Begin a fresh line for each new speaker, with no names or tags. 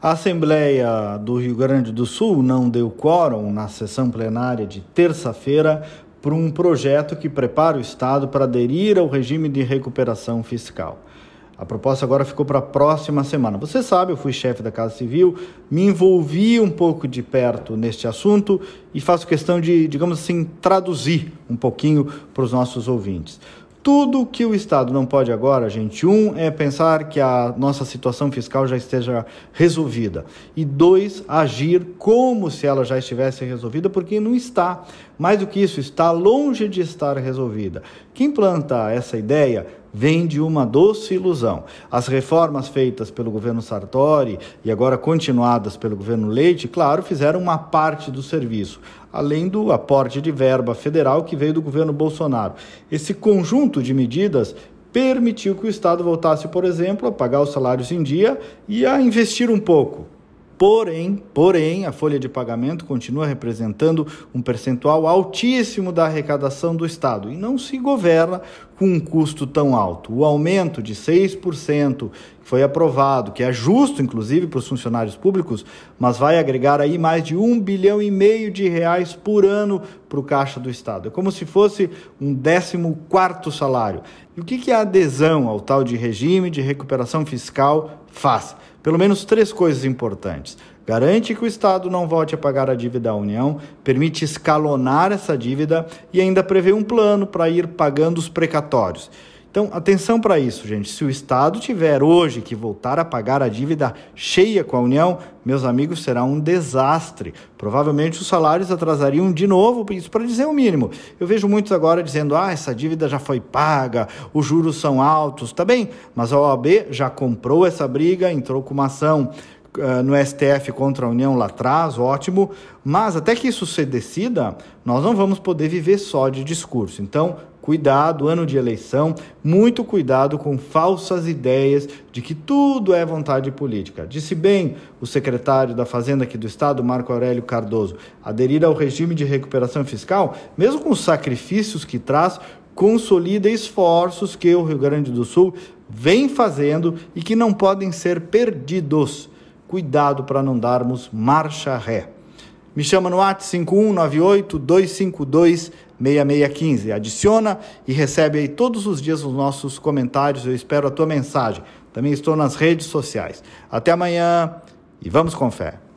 A Assembleia do Rio Grande do Sul não deu quórum na sessão plenária de terça-feira para um projeto que prepara o Estado para aderir ao regime de recuperação fiscal. A proposta agora ficou para a próxima semana. Você sabe, eu fui chefe da Casa Civil, me envolvi um pouco de perto neste assunto e faço questão de, digamos assim, traduzir um pouquinho para os nossos ouvintes. Tudo que o Estado não pode agora, gente, um, é pensar que a nossa situação fiscal já esteja resolvida. E dois, agir como se ela já estivesse resolvida, porque não está. Mais do que isso, está longe de estar resolvida. Quem planta essa ideia vem de uma doce ilusão. As reformas feitas pelo governo Sartori e agora continuadas pelo governo Leite, claro, fizeram uma parte do serviço, além do aporte de verba federal que veio do governo Bolsonaro. Esse conjunto de medidas permitiu que o Estado voltasse, por exemplo, a pagar os salários em dia e a investir um pouco Porém, porém, a folha de pagamento continua representando um percentual altíssimo da arrecadação do Estado e não se governa com um custo tão alto. O aumento de 6% que foi aprovado, que é justo inclusive para os funcionários públicos, mas vai agregar aí mais de um bilhão e meio de reais por ano para o caixa do Estado. É como se fosse um décimo quarto salário. E o que, que a adesão ao tal de regime de recuperação fiscal faz? Pelo menos três coisas importantes. Garante que o Estado não volte a pagar a dívida à União, permite escalonar essa dívida e ainda prevê um plano para ir pagando os precatórios. Então, atenção para isso, gente. Se o Estado tiver hoje que voltar a pagar a dívida cheia com a União, meus amigos, será um desastre. Provavelmente os salários atrasariam de novo, isso para dizer o mínimo. Eu vejo muitos agora dizendo: ah, essa dívida já foi paga, os juros são altos. Tá bem, mas a OAB já comprou essa briga, entrou com uma ação uh, no STF contra a União lá atrás, ótimo, mas até que isso se decida, nós não vamos poder viver só de discurso. Então, Cuidado, ano de eleição, muito cuidado com falsas ideias de que tudo é vontade política. Disse bem o secretário da Fazenda aqui do Estado, Marco Aurélio Cardoso, aderir ao regime de recuperação fiscal, mesmo com os sacrifícios que traz, consolida esforços que o Rio Grande do Sul vem fazendo e que não podem ser perdidos. Cuidado para não darmos marcha ré. Me chama no WhatsApp 5198 252 6615. Adiciona e recebe aí todos os dias os nossos comentários. Eu espero a tua mensagem. Também estou nas redes sociais. Até amanhã e vamos com fé.